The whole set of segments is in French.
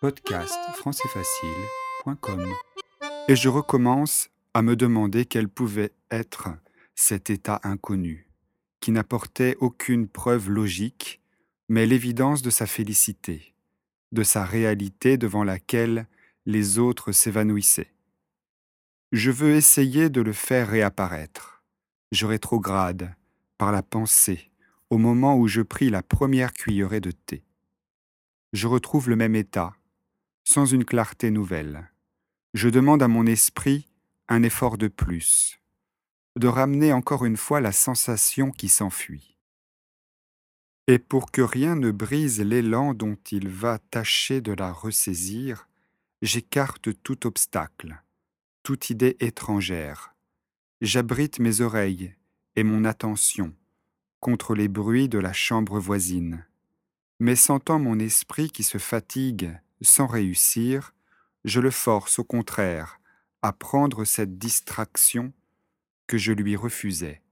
podcast françaisfacile.com et je recommence à me demander quel pouvait être cet état inconnu, qui n'apportait aucune preuve logique, mais l'évidence de sa félicité, de sa réalité devant laquelle les autres s'évanouissaient. Je veux essayer de le faire réapparaître. Je rétrograde, par la pensée, au moment où je pris la première cuillerée de thé. Je retrouve le même état, sans une clarté nouvelle. Je demande à mon esprit un effort de plus, de ramener encore une fois la sensation qui s'enfuit. Et pour que rien ne brise l'élan dont il va tâcher de la ressaisir, j'écarte tout obstacle, toute idée étrangère. J'abrite mes oreilles et mon attention contre les bruits de la chambre voisine. Mais sentant mon esprit qui se fatigue sans réussir, je le force au contraire à prendre cette distraction que je lui refusais,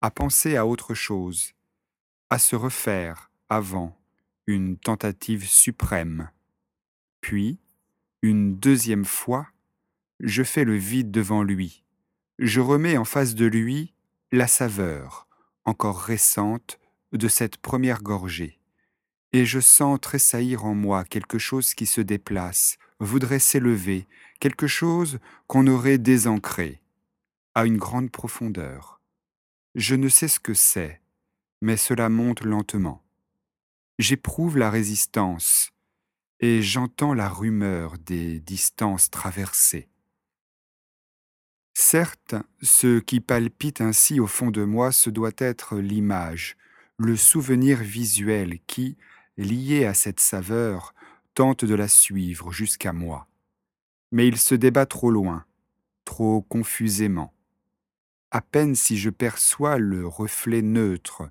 à penser à autre chose, à se refaire avant une tentative suprême. Puis, une deuxième fois, je fais le vide devant lui. Je remets en face de lui la saveur, encore récente, de cette première gorgée. Et je sens tressaillir en moi quelque chose qui se déplace, voudrait s'élever, quelque chose qu'on aurait désancré, à une grande profondeur. Je ne sais ce que c'est, mais cela monte lentement. J'éprouve la résistance, et j'entends la rumeur des distances traversées. Certes, ce qui palpite ainsi au fond de moi, ce doit être l'image, le souvenir visuel qui, lié à cette saveur, tente de la suivre jusqu'à moi. Mais il se débat trop loin, trop confusément. À peine si je perçois le reflet neutre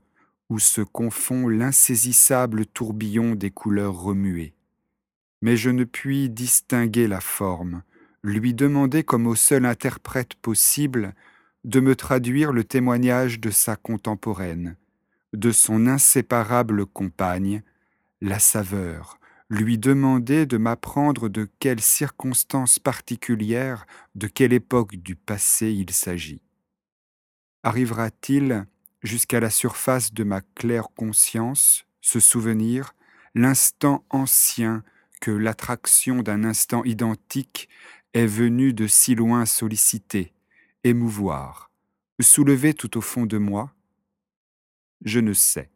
où se confond l'insaisissable tourbillon des couleurs remuées. Mais je ne puis distinguer la forme, lui demander comme au seul interprète possible de me traduire le témoignage de sa contemporaine, de son inséparable compagne, la saveur, lui demander de m'apprendre de quelles circonstances particulières, de quelle époque du passé il s'agit. Arrivera-t-il jusqu'à la surface de ma claire conscience, ce souvenir, l'instant ancien que l'attraction d'un instant identique est venue de si loin solliciter, émouvoir, soulever tout au fond de moi? Je ne sais.